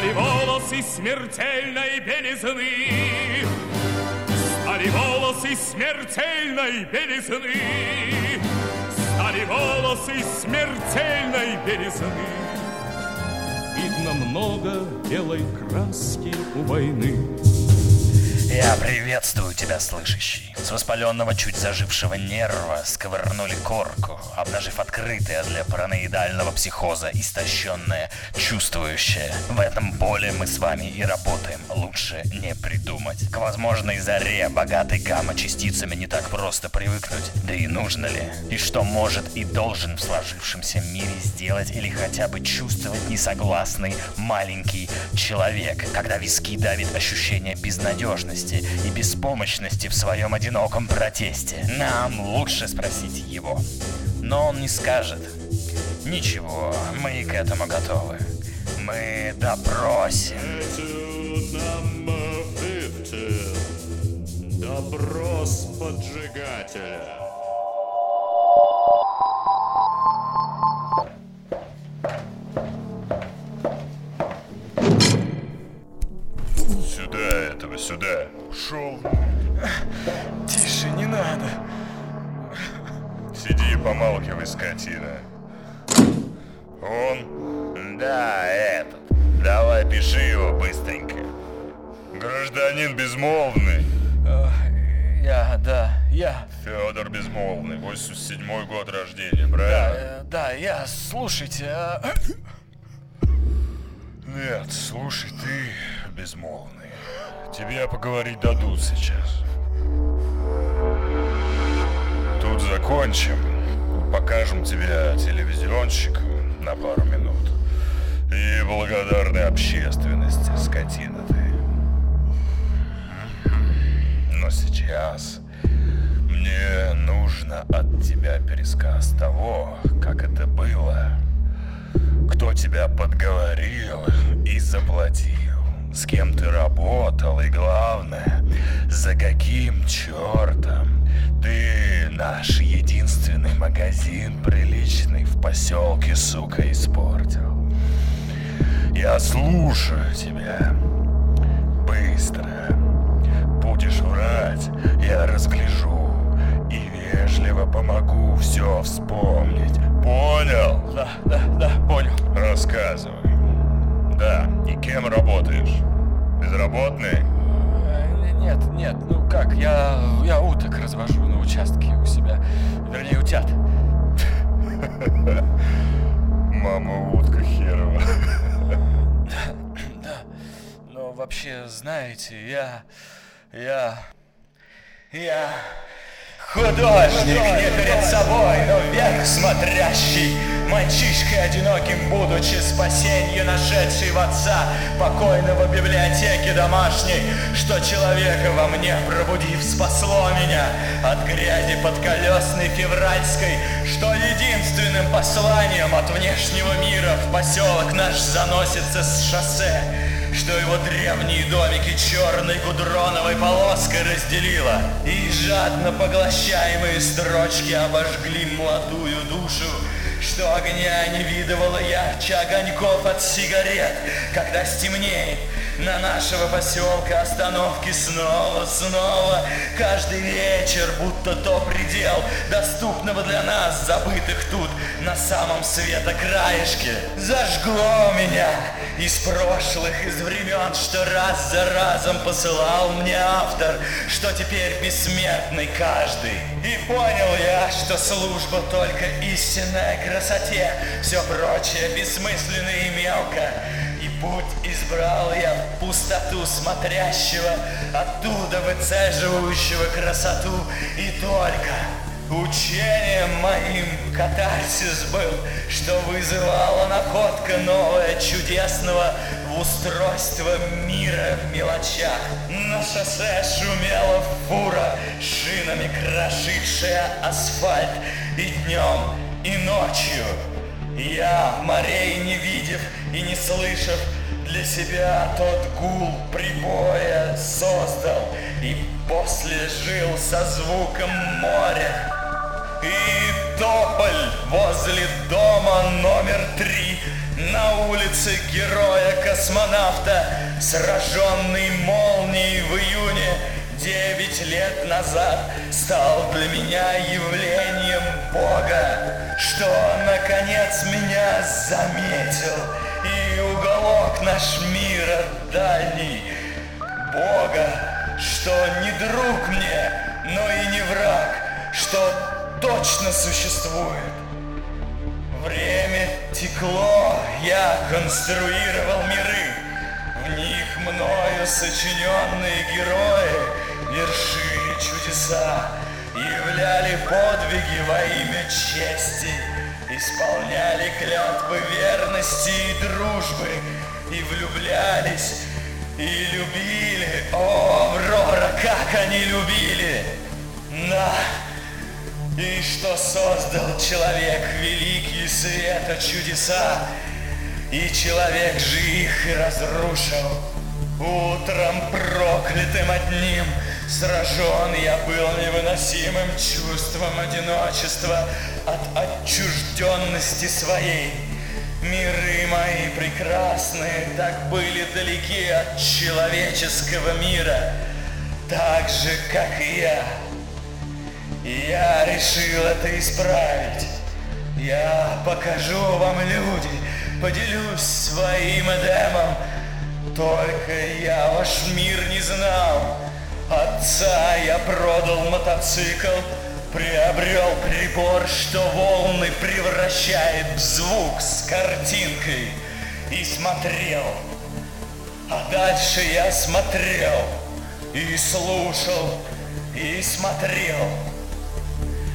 Стали волосы смертельной белизны, Стали волосы смертельной белизны, Стали волосы смертельной белизны. Видно много белой краски у войны. Я приветствую тебя, слышащий. С воспаленного, чуть зажившего нерва сковырнули корку, обнажив открытое для параноидального психоза истощенное, чувствующее. В этом поле мы с вами и работаем. Лучше не придумать. К возможной заре, богатой гамма-частицами, не так просто привыкнуть. Да и нужно ли? И что может и должен в сложившемся мире сделать или хотя бы чувствовать несогласный маленький человек, когда виски давит ощущение безнадежности и беспомощности в своем одиноком протесте. Нам лучше спросить его. Но он не скажет. Ничего, мы к этому готовы. Мы допросим. Допрос поджигателя. Сюда этого, сюда. Ушел. Тише, не надо. Сиди и помалкивай, скотина. Он? Да, этот. Давай, пиши его быстренько. Гражданин Безмолвный. Я, да, я. Федор Безмолвный, 87 год рождения, правильно? э, да, я, слушайте, а... Нет, слушай, ты безмолвный. Тебе поговорить дадут сейчас. Тут закончим. Покажем тебя телевизионщикам на пару минут. И благодарной общественности, скотина ты. Но сейчас мне нужно от тебя пересказ того, как это было кто тебя подговорил и заплатил, с кем ты работал и главное, за каким чертом ты наш единственный магазин приличный в поселке, сука, испортил. Я слушаю тебя. Быстро. Будешь врать, я разгляжу и вежливо помогу все вспомнить. Понял? Да, да, да, понял. Рассказывай. Да, и кем работаешь? Безработный? Э, Нет, нет, ну как, я, я уток развожу на участке у себя. Вернее, утят. Мама утка херова. Да, но вообще, знаете, я, я, я художник не перед собой, но вверх смотрящий, мальчишкой одиноким будучи, спасенье нашедший в отца, покойного в библиотеке домашней, что человека во мне пробудив спасло меня от грязи подколесной февральской, что единственным посланием от внешнего мира в поселок наш заносится с шоссе, что его древние домики черной гудроновой полоской разделило, и жадно поглощаемые строчки обожгли молодую душу, что огня не видывала ярче огоньков от сигарет, когда стемнеет, на нашего поселка остановки снова, снова, каждый вечер, будто то предел доступного для нас, забытых тут на самом света краешке. Зажгло меня из прошлых, из времен, что раз за разом посылал мне автор, что теперь бессмертный каждый. И понял я, что служба только истинная красоте, все прочее бессмысленно и мелко. Путь избрал я пустоту смотрящего, оттуда выцеживающего красоту. И только учением моим катарсис был, что вызывала находка новая чудесного в устройство мира в мелочах. На шоссе шумела фура, шинами крошившая асфальт и днем, и ночью. Я, морей не видев и не слышав, для себя тот гул прибоя создал и после жил со звуком моря. И тополь возле дома номер три на улице героя-космонавта, сраженный молнией в июне девять лет назад, стал для меня явлением Бога, что наконец меня заметил, и уголок наш мира дальний Бога, что не друг мне, но и не враг, что точно существует. Время текло, я конструировал миры. В них мною сочиненные герои вершили чудеса, являли подвиги во имя чести, исполняли клятвы верности и дружбы, и влюблялись, и любили. О, Аврора, как они любили! На! И что создал человек великий света чудеса, И человек же их и разрушил. Утром проклятым одним Сражен я был невыносимым чувством одиночества От отчужденности своей. Миры мои прекрасные так были далеки от человеческого мира, так же, как и я. Я решил это исправить. Я покажу вам, люди, поделюсь своим Эдемом. Только я ваш мир не знал. Отца я продал мотоцикл, приобрел прибор, что волны превращает в звук с картинкой. И смотрел. А дальше я смотрел и слушал и смотрел.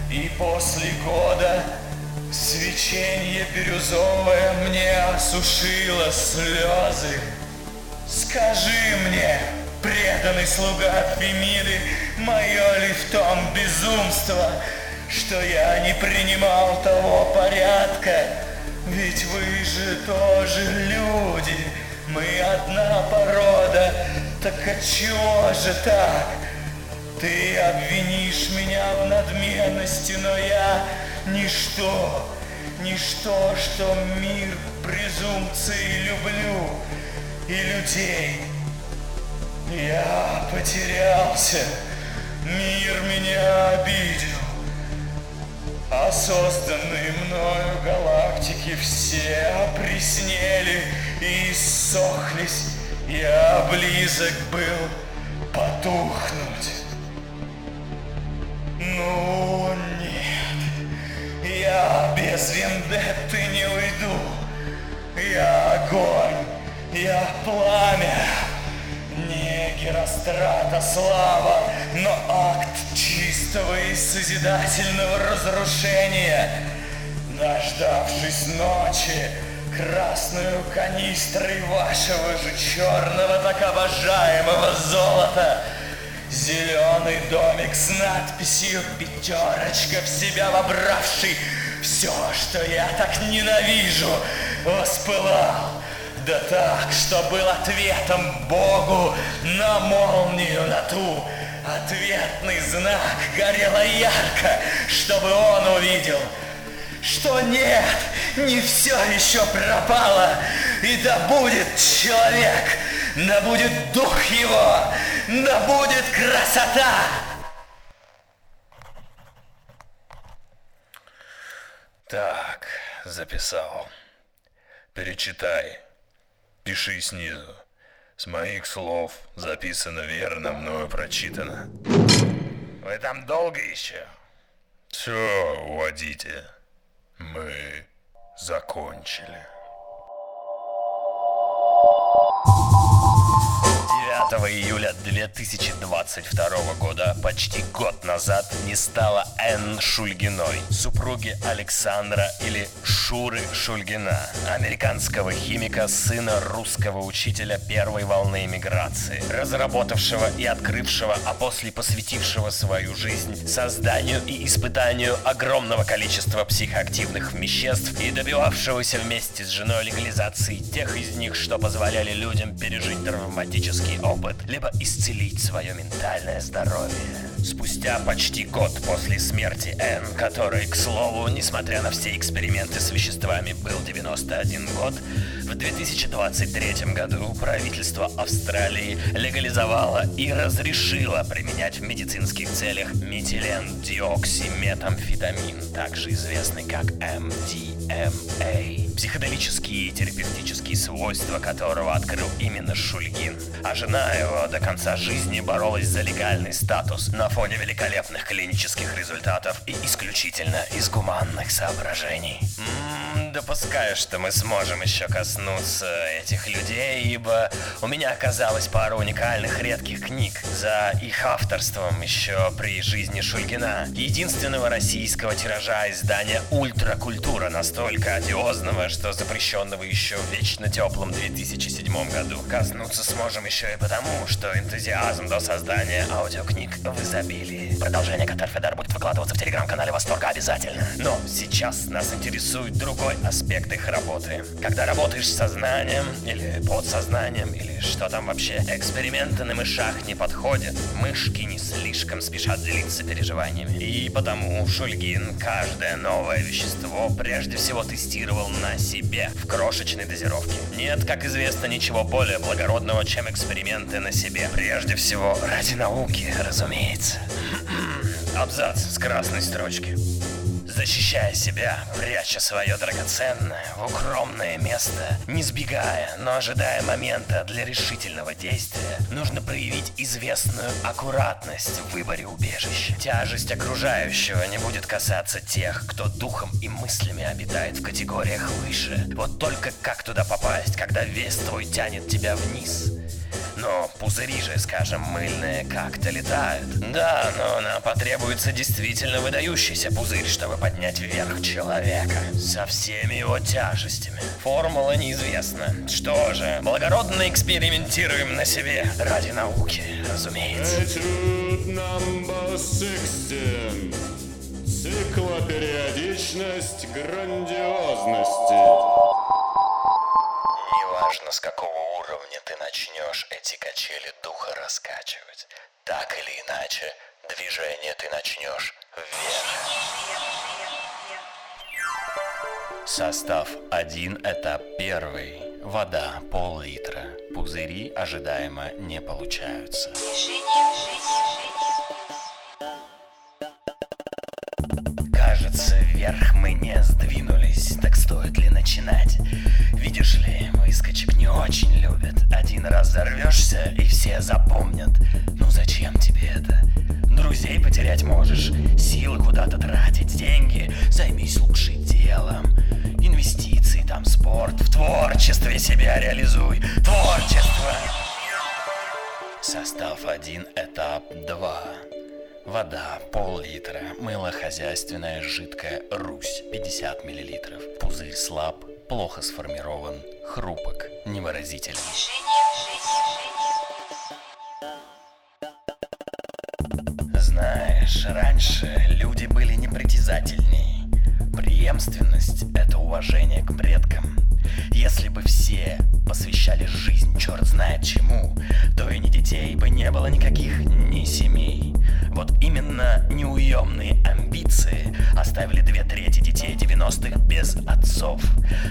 И после года свечение бирюзовое мне осушило слезы. Скажи преданный слуга Фемиды, мое ли в том безумство, что я не принимал того порядка? Ведь вы же тоже люди, мы одна порода, так отчего же так? Ты обвинишь меня в надменности, но я ничто, ничто, что мир презумпции люблю и людей. Я потерялся, мир меня обидел, а созданные мною галактики все опреснели и иссохлись. Я близок был потухнуть. Ну нет, я без вендетты не уйду. Я огонь, я пламя. Не Герострата слава, но акт чистого и созидательного разрушения. Дождавшись ночи, красную канистрой вашего же черного так обожаемого золота, Зеленый домик с надписью «Пятерочка» в себя вобравший Все, что я так ненавижу, воспылал Да так, что был ответом Богу на молнию на ту Ответный знак горело ярко, чтобы он увидел что нет, не все еще пропало, и да будет человек, да будет дух его, да будет красота. Так, записал. Перечитай. Пиши снизу. С моих слов записано верно, мною прочитано. Вы там долго еще? Все, уводите. Мы закончили. 5 июля 2022 года, почти год назад, не стало Энн Шульгиной, супруги Александра или Шуры Шульгина, американского химика, сына русского учителя первой волны эмиграции, разработавшего и открывшего, а после посвятившего свою жизнь созданию и испытанию огромного количества психоактивных веществ и добивавшегося вместе с женой легализации тех из них, что позволяли людям пережить травматический опыт, либо исцелить свое ментальное здоровье. Спустя почти год после смерти Энн, который, к слову, несмотря на все эксперименты с веществами, был 91 год, в 2023 году правительство Австралии легализовало и разрешило применять в медицинских целях метилен диоксиметамфетамин, также известный как MDMA, психоделические и терапевтические свойства которого открыл именно Шульгин. А жена его до конца жизни боролась за легальный статус на фоне великолепных клинических результатов и исключительно из гуманных соображений. М-м, допускаю, что мы сможем еще коснуться этих людей, ибо у меня оказалось пара уникальных редких книг за их авторством еще при жизни Шульгина. Единственного российского тиража издания «Ультракультура» настолько одиозного, что запрещенного еще в вечно теплом 2007 году. Коснуться сможем еще и потому, что энтузиазм до создания аудиокниг в изобилии. Продолжение Катарфедар будет выкладываться в телеграм-канале Восторга обязательно. Но сейчас нас интересует другой аспект их работы. Когда работаешь с сознанием, или подсознанием, или что там вообще, эксперименты на мышах не подходят. Мышки не слишком спешат делиться переживаниями. И потому Шульгин каждое новое вещество прежде всего тестировал на себе в крошечной дозировке. Нет, как известно, ничего более благородного, чем эксперименты на себе. Прежде всего ради науки, разумеется. Абзац с красной строчки. Защищая себя, пряча свое драгоценное в укромное место, не сбегая, но ожидая момента для решительного действия, нужно проявить известную аккуратность в выборе убежища. Тяжесть окружающего не будет касаться тех, кто духом и мыслями обитает в категориях выше. Вот только как туда попасть, когда вес твой тянет тебя вниз? Но пузыри же, скажем, мыльные как-то летают. Да, но нам потребуется действительно выдающийся пузырь, чтобы поднять вверх человека. Со всеми его тяжестями. Формула неизвестна. Что же, благородно экспериментируем на себе. Ради науки, разумеется. Этюд number 16. Циклопериодичность грандиозности. Неважно, с какого уровня ты начнешь эти качели духа раскачивать. Так или иначе, движение ты начнешь вверх. Состав 1 этап 1. Вода пол-литра. Пузыри ожидаемо не получаются. Кажется, вверх мы не сдвинулись. Так стоит ли начинать? Видишь ли, выскочек не очень любят. Один раз взорвешься, и все запомнят. Ну зачем тебе это? Друзей потерять можешь, силы куда-то тратить, деньги. Займись лучше делом. Инвестиции, там спорт, в творчестве себя реализуй. Творчество! Состав 1, этап 2. Вода пол-литра, мыло хозяйственное, жидкое, Русь 50 миллилитров. Пузырь слаб, плохо сформирован, хрупок, невыразителен. Знаешь, раньше люди были непритязательней. Преемственность — это уважение к предкам. Если бы все посвящали жизнь черт знает чему, то и ни детей бы не было никаких, ни семей. Вот именно неуемные амбиции оставили две трети детей 90-х без отцов.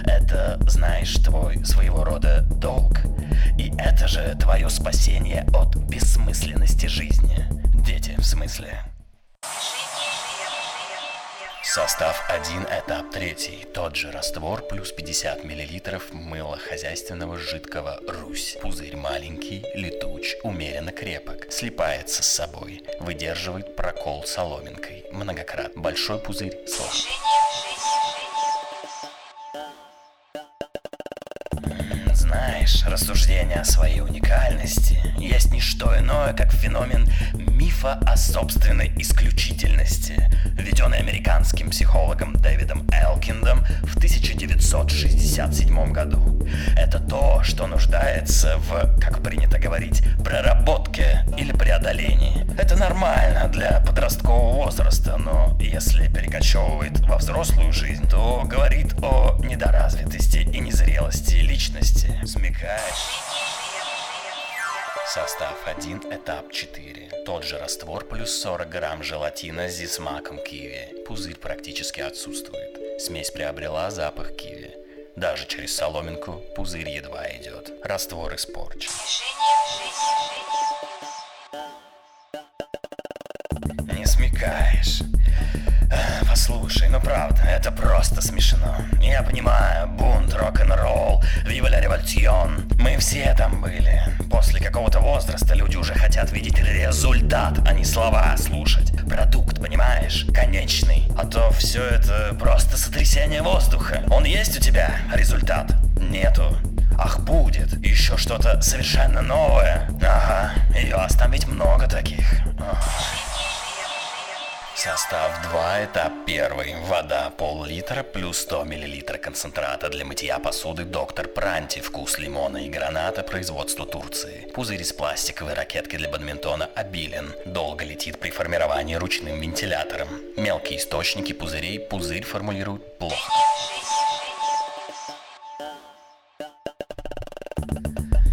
Это, знаешь, твой своего рода долг. И это же твое спасение от бессмысленности жизни. Дети, в смысле. Состав 1, этап 3. Тот же раствор плюс 50 мл мыла хозяйственного жидкого Русь. Пузырь маленький, летуч, умеренно крепок, слипается с собой, выдерживает прокол соломинкой многократно. Большой пузырь слаб. Рассуждение о своей уникальности есть не что иное, как феномен мифа о собственной исключительности, введенный американским психологом Дэвидом Элкиндом в 1967 году. Это то, что нуждается в, как принято говорить, проработке или преодолении. Это нормально для подросткового возраста, но если перекочевывает во взрослую жизнь, то говорит о недоразвитости и незрелости личности. Смекаешь? Состав 1, этап 4. Тот же раствор плюс 40 грамм желатина с зисмаком киви. Пузырь практически отсутствует. Смесь приобрела запах киви. Даже через соломинку пузырь едва идет. Раствор испорчен. Не смекаешь. А, Послушай, ну правда, это просто смешно. Я понимаю, бунт, рок-н-ролл, вива ля. Мы все там были. После какого-то возраста люди уже хотят видеть результат, а не слова слушать. Продукт, понимаешь? Конечный. А то все это просто сотрясение воздуха. Он есть у тебя? Результат? Нету. Ах, будет. Еще что-то совершенно новое. Ага, и вас там ведь много таких. Ага. Состав 2, этап 1. Вода пол-литра плюс 100 мл концентрата для мытья посуды Доктор Пранти. Вкус лимона и граната. Производство Турции. Пузырь из пластиковой ракетки для бадминтона обилен. Долго летит при формировании ручным вентилятором. Мелкие источники пузырей пузырь формулируют плохо.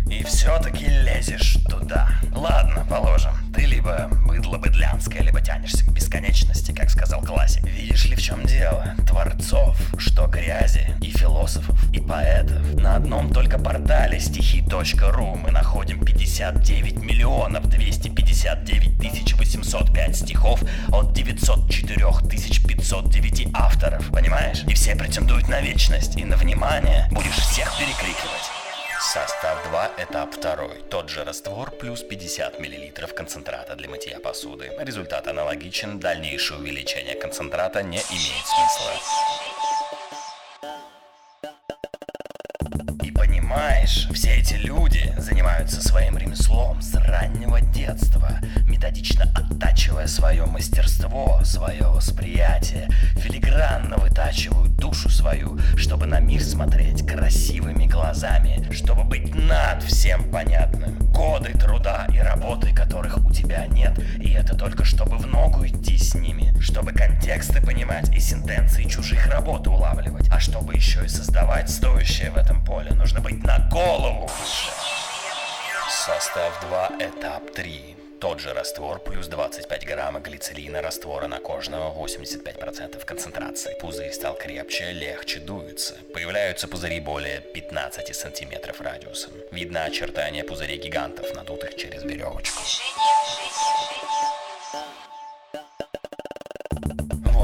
И все-таки лезешь туда. Ладно, положим. Ты либо быдло быдлянское, либо тянешься к бесконечности, как сказал классик. Видишь ли, в чем дело? Творцов, что грязи, и философов, и поэтов. На одном только портале стихи.ру мы находим 59 миллионов 259 тысяч 805 стихов от 904 тысяч 509 авторов. Понимаешь? И все претендуют на вечность и на внимание. Будешь всех перекрикивать. Состав 2, этап 2. Тот же раствор плюс 50 мл концентрата для мытья посуды. Результат аналогичен, дальнейшее увеличение концентрата не имеет смысла. Понимаешь, все эти люди занимаются своим ремеслом с раннего детства, методично оттачивая свое мастерство, свое восприятие, филигранно вытачивают душу свою, чтобы на мир смотреть красивыми глазами, чтобы быть над всем понятным. Годы труда и работы, которых у тебя нет, и это только чтобы в ногу идти с ними, контексты понимать и сентенции чужих работ улавливать, а чтобы еще и создавать стоящее в этом поле, нужно быть на голову выше. Состав 2, этап 3. Тот же раствор плюс 25 грамма глицерина раствора накожного 85% концентрации. Пузырь стал крепче, легче дуется. Появляются пузыри более 15 сантиметров радиусом. Видно очертания пузырей гигантов, надутых через веревочку.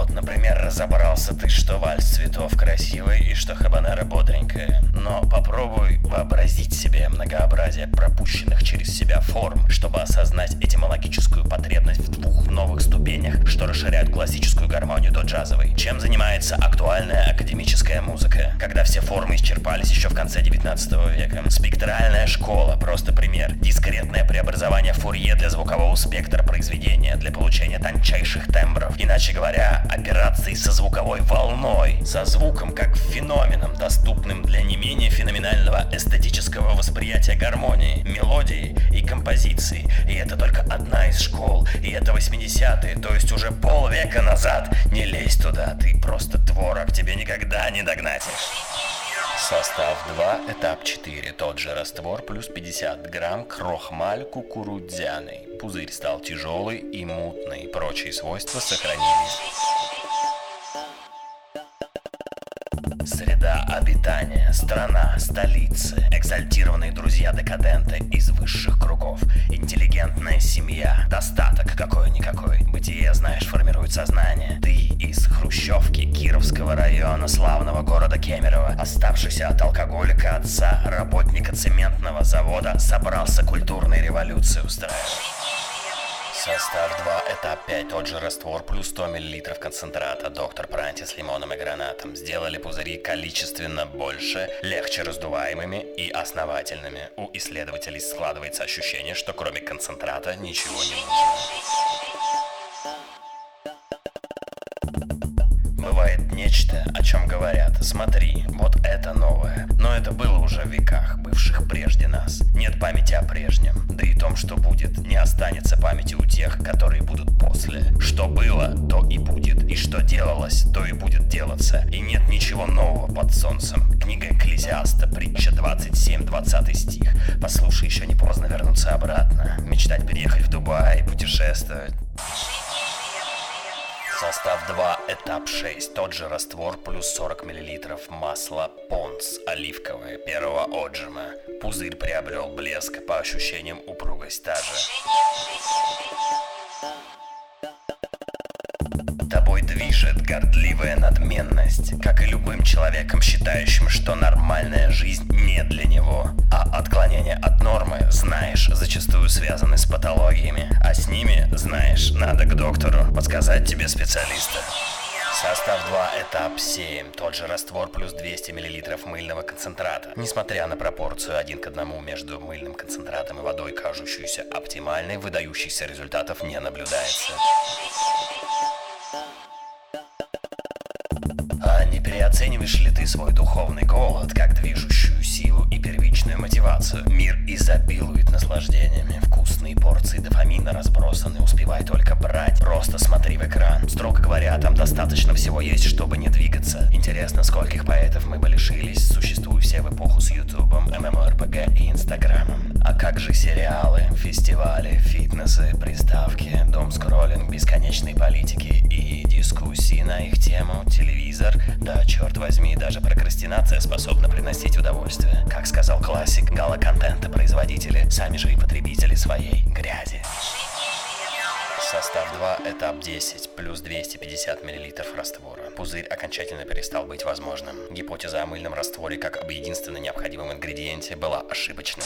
Вот, например, разобрался ты, что вальс цветов красивый и что хабанера бодренькая. Но попробуй вообразить себе многообразие пропущенных через себя форм, чтобы осознать этимологическую потребность в двух новых ступенях, что расширяют классическую гармонию до джазовой. Чем занимается актуальная академическая музыка, когда все формы исчерпались еще в конце 19 века? Спектральная школа, просто пример. Дискретное преобразование Фурье для звукового спектра произведения, для получения тончайших тембров. Иначе говоря, операции со звуковой волной, со звуком как феноменом, доступным для не менее феноменального эстетического восприятия гармонии, мелодии и композиции. И это только одна из школ, и это 80-е, то есть уже полвека назад. Не лезь туда, ты просто творог, тебе никогда не догнать. Состав 2, этап 4. Тот же раствор плюс 50 грамм крохмаль кукурудзяный. Пузырь стал тяжелый и мутный. Прочие свойства сохранились. Обитания, страна, столицы, экзальтированные друзья-декаденты из высших кругов, интеллигентная семья, достаток какой-никакой, бытие, знаешь, формирует сознание. Ты из хрущевки Кировского района славного города Кемерово, оставшийся от алкоголика отца, работника цементного завода, собрался культурной революции устраивать. Состав 2, этап 5, тот же раствор плюс 100 мл концентрата, доктор Пранти с лимоном и гранатом. Сделали пузыри количественно больше, легче раздуваемыми и основательными. У исследователей складывается ощущение, что кроме концентрата ничего не нужно. Нечто, о чем говорят. Смотри, вот это новое. Но это было уже в веках, бывших прежде нас. Нет памяти о прежнем. Да и том, что будет, не останется памяти у тех, которые будут после. Что было, то и будет. И что делалось, то и будет делаться. И нет ничего нового под солнцем. Книга Экклезиаста, притча 27, 20 стих. Послушай, еще не поздно вернуться обратно. Мечтать переехать в Дубай, путешествовать. Состав 2, этап 6. Тот же раствор плюс 40 мл масла Понс оливковое первого отжима. Пузырь приобрел блеск, по ощущениям упругость та же. Движет гордливая надменность, как и любым человеком, считающим, что нормальная жизнь не для него. А отклонения от нормы, знаешь, зачастую связаны с патологиями. А с ними, знаешь, надо к доктору подсказать тебе специалиста. Состав 2, этап 7. Тот же раствор плюс 200 мл мыльного концентрата. Несмотря на пропорцию один к одному между мыльным концентратом и водой, кажущуюся оптимальной, выдающихся результатов не наблюдается. Не переоцениваешь ли ты свой духовный голод как движущую силу и первичную мотивацию? Мир изобилует наслаждениями. Вкусные порции дофамина разбросаны, успевай только брать. Просто смотри в экран. Строго говоря, там достаточно всего есть, чтобы не двигаться. Интересно, скольких поэтов мы бы лишились, существуя все в эпоху с Ютубом, ММОРПГ и Инстаграмом. А как же сериалы, фестивали, фитнесы, приставки, дом скроллинг, бесконечной политики и дискуссии на их тему, телевизор, да, черт возьми, даже прокрастинация способна приносить удовольствие. Как сказал классик, гала-контента производители, сами же и потребители своей грязи. Состав 2, этап 10, плюс 250 мл раствора. Пузырь окончательно перестал быть возможным. Гипотеза о мыльном растворе как об единственно необходимом ингредиенте была ошибочной.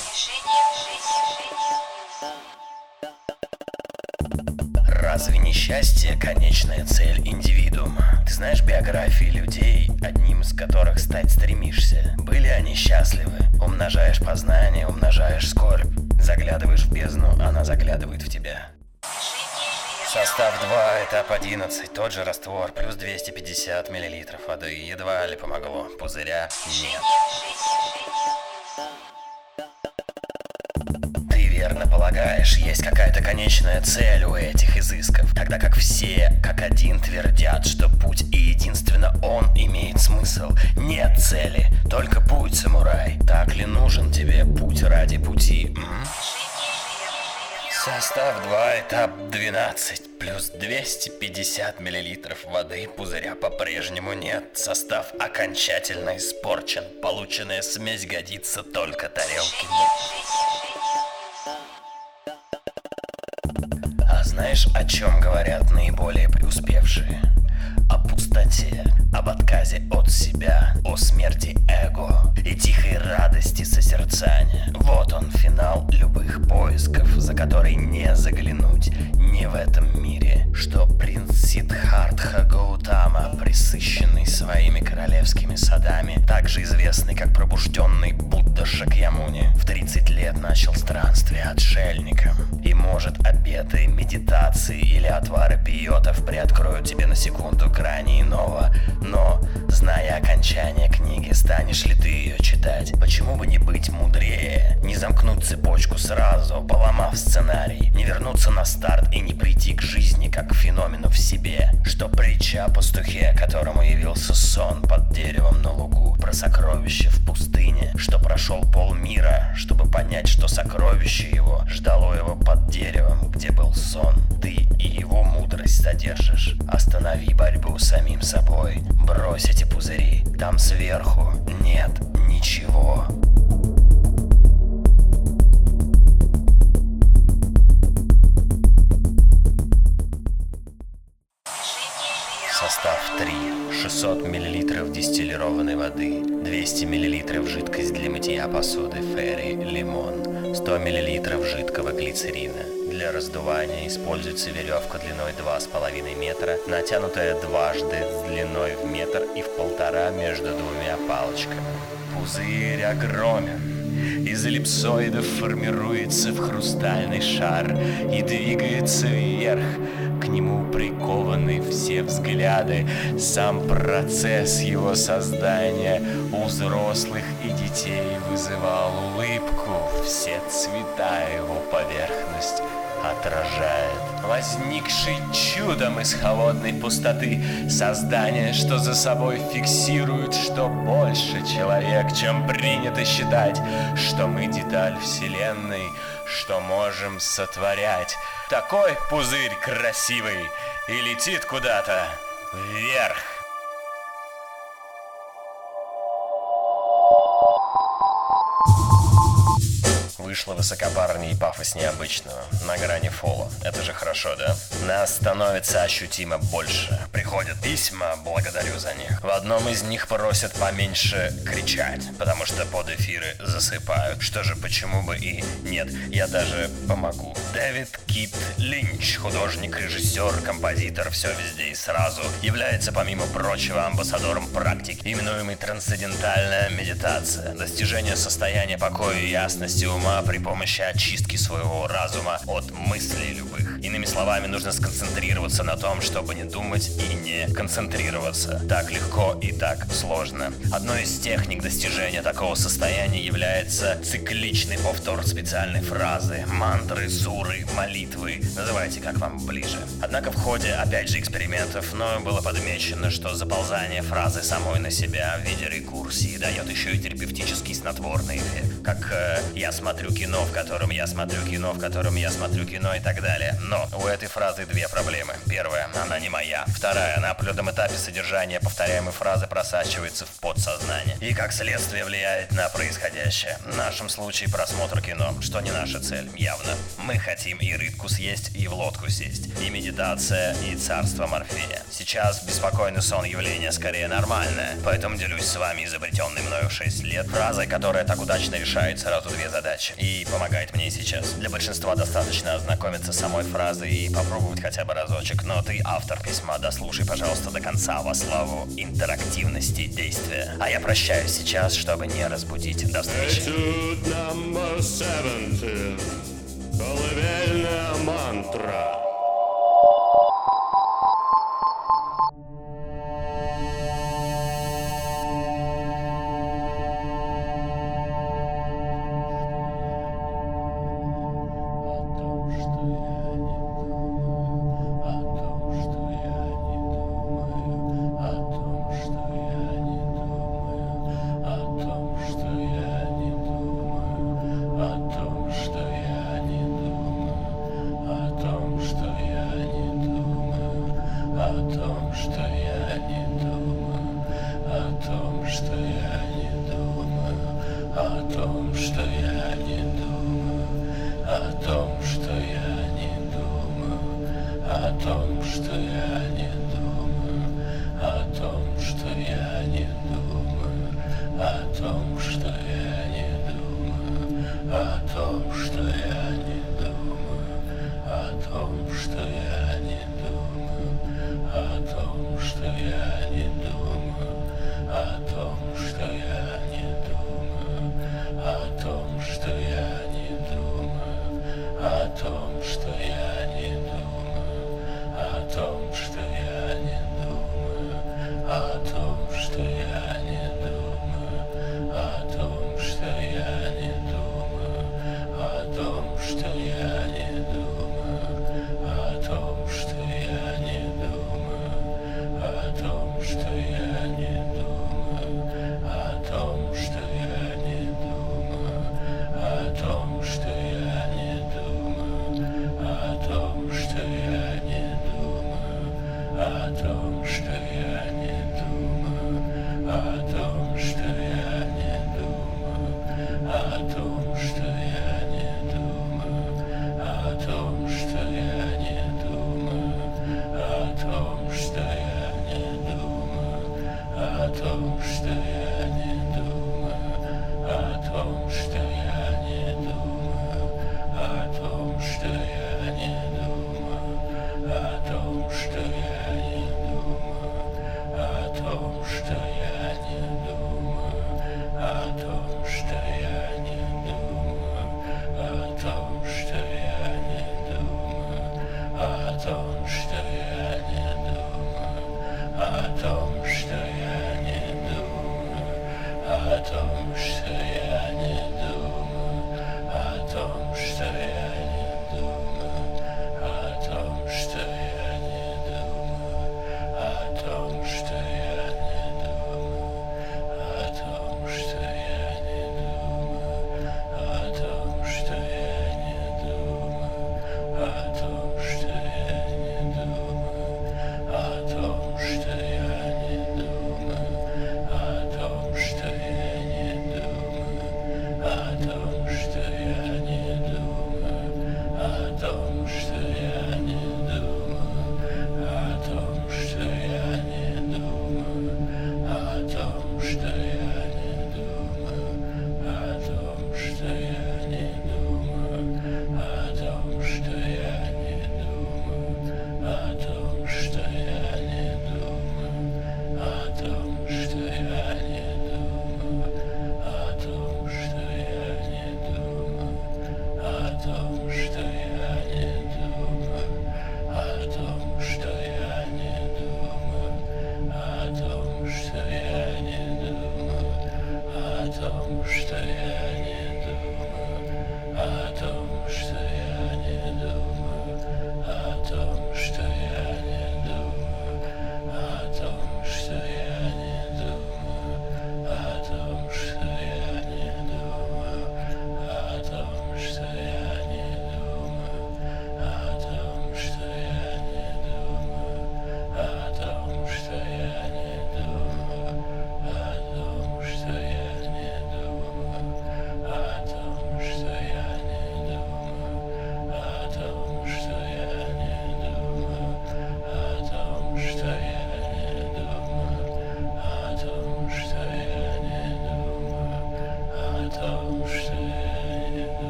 Разве не счастье – конечная цель индивидуума? Ты знаешь биографии людей, одним из которых стать стремишься? Были они счастливы? Умножаешь познание, умножаешь скорбь. Заглядываешь в бездну, она заглядывает в тебя. Состав 2, этап 11, тот же раствор, плюс 250 мл воды. Едва ли помогло, пузыря нет. Ты верно полагаешь, есть какая-то конечная цель у этих изысков, тогда как все, как один, твердят, что путь и единственно он имеет смысл. Нет цели, только путь, самурай. Так ли нужен тебе путь ради пути? М? Состав 2, этап 12, плюс 250 миллилитров воды, пузыря по-прежнему нет. Состав окончательно испорчен. Полученная смесь годится только тарелке. А знаешь, о чем говорят наиболее преуспевшие? О пустоте, об отказе от себя, о смерти эго и тихой радости созерцания. Вот он, финал любых поисков, за который не заглянуть не в этом мире. Что принц Сиддхартха Гаутама, присыщенный своими королевскими садами, также известный как пробужденный Будда Шакьямуни, в 30 лет начал странствие отшельником. И может обеты, медитации или отвары пиотов приоткроют тебе на секунду грани иного, но, зная окончание книги, станешь ли ты ее читать? Почему бы не быть мудрее? Не замкнуть цепочку сразу, поломав сценарий, не вернуться на старт и не прийти к жизни как к феномену в себе, что притча о пастухе, которому явился сон под деревом на лугу, про сокровище в пустыне, что прошел полмира, чтобы понять, что сокровище его ждало его под деревом, где был сон. Ты и его мудрость содержишь. Останови борьбу самим собой, брось эти пузыри. Там сверху нет ничего. Состав 3. 600 мл дистиллированной воды, 200 мл жидкость для мытья посуды Ферри Лимон, 100 мл жидкого глицерина. Для раздувания используется веревка длиной 2,5 метра, натянутая дважды с длиной в метр и в полтора между двумя палочками. Пузырь огромен. Из эллипсоидов формируется в хрустальный шар и двигается вверх к нему прикованы все взгляды. Сам процесс его создания у взрослых и детей вызывал улыбку. Все цвета его поверхность отражает возникший чудом из холодной пустоты создание, что за собой фиксирует, что больше человек, чем принято считать, что мы деталь вселенной, что можем сотворять. Такой пузырь красивый и летит куда-то вверх. Вышло высокопарнее и пафоснее обычного, на грани фола. Это же хорошо, да? Нас становится ощутимо больше. Приходят письма, благодарю за них. В одном из них просят поменьше кричать, потому что под эфиры засыпают. Что же, почему бы и нет, я даже помогу. Дэвид Кит Линч, художник, режиссер, композитор, все везде и сразу, является, помимо прочего, амбассадором практик, именуемой трансцендентальная медитация. Достижение состояния покоя и ясности ума при помощи очистки своего разума от мыслей любых. Иными словами, нужно сконцентрироваться на том, чтобы не думать и не концентрироваться. Так легко и так сложно. Одной из техник достижения такого состояния является цикличный повтор специальной фразы, мантры, суры, молитвы. Называйте, как вам ближе. Однако в ходе, опять же, экспериментов мною было подмечено, что заползание фразы самой на себя в виде рекурсии дает еще и терапевтический снотворный эффект. Как э, я смотрю кино, в котором я смотрю кино, в котором я смотрю кино и так далее. Но у этой фразы две проблемы. Первая, она не моя. Вторая, на определенном этапе содержания повторяемой фразы просачивается в подсознание. И как следствие влияет на происходящее. В нашем случае просмотр кино, что не наша цель, явно. Мы хотим и рыбку съесть, и в лодку сесть. И медитация, и царство Морфея. Сейчас беспокойный сон явление скорее нормальное, поэтому делюсь с вами изобретенной мною в 6 лет фразой, которая так удачно решает сразу две задачи и помогает мне сейчас. Для большинства достаточно ознакомиться с самой фразой и попробовать хотя бы разочек, но ты автор письма, дослушай, пожалуйста, до конца во славу интерактивности действия. А я прощаюсь сейчас, чтобы не разбудить. До встречи. Этюд number 17. Колыбельная мантра. что я о том, что я не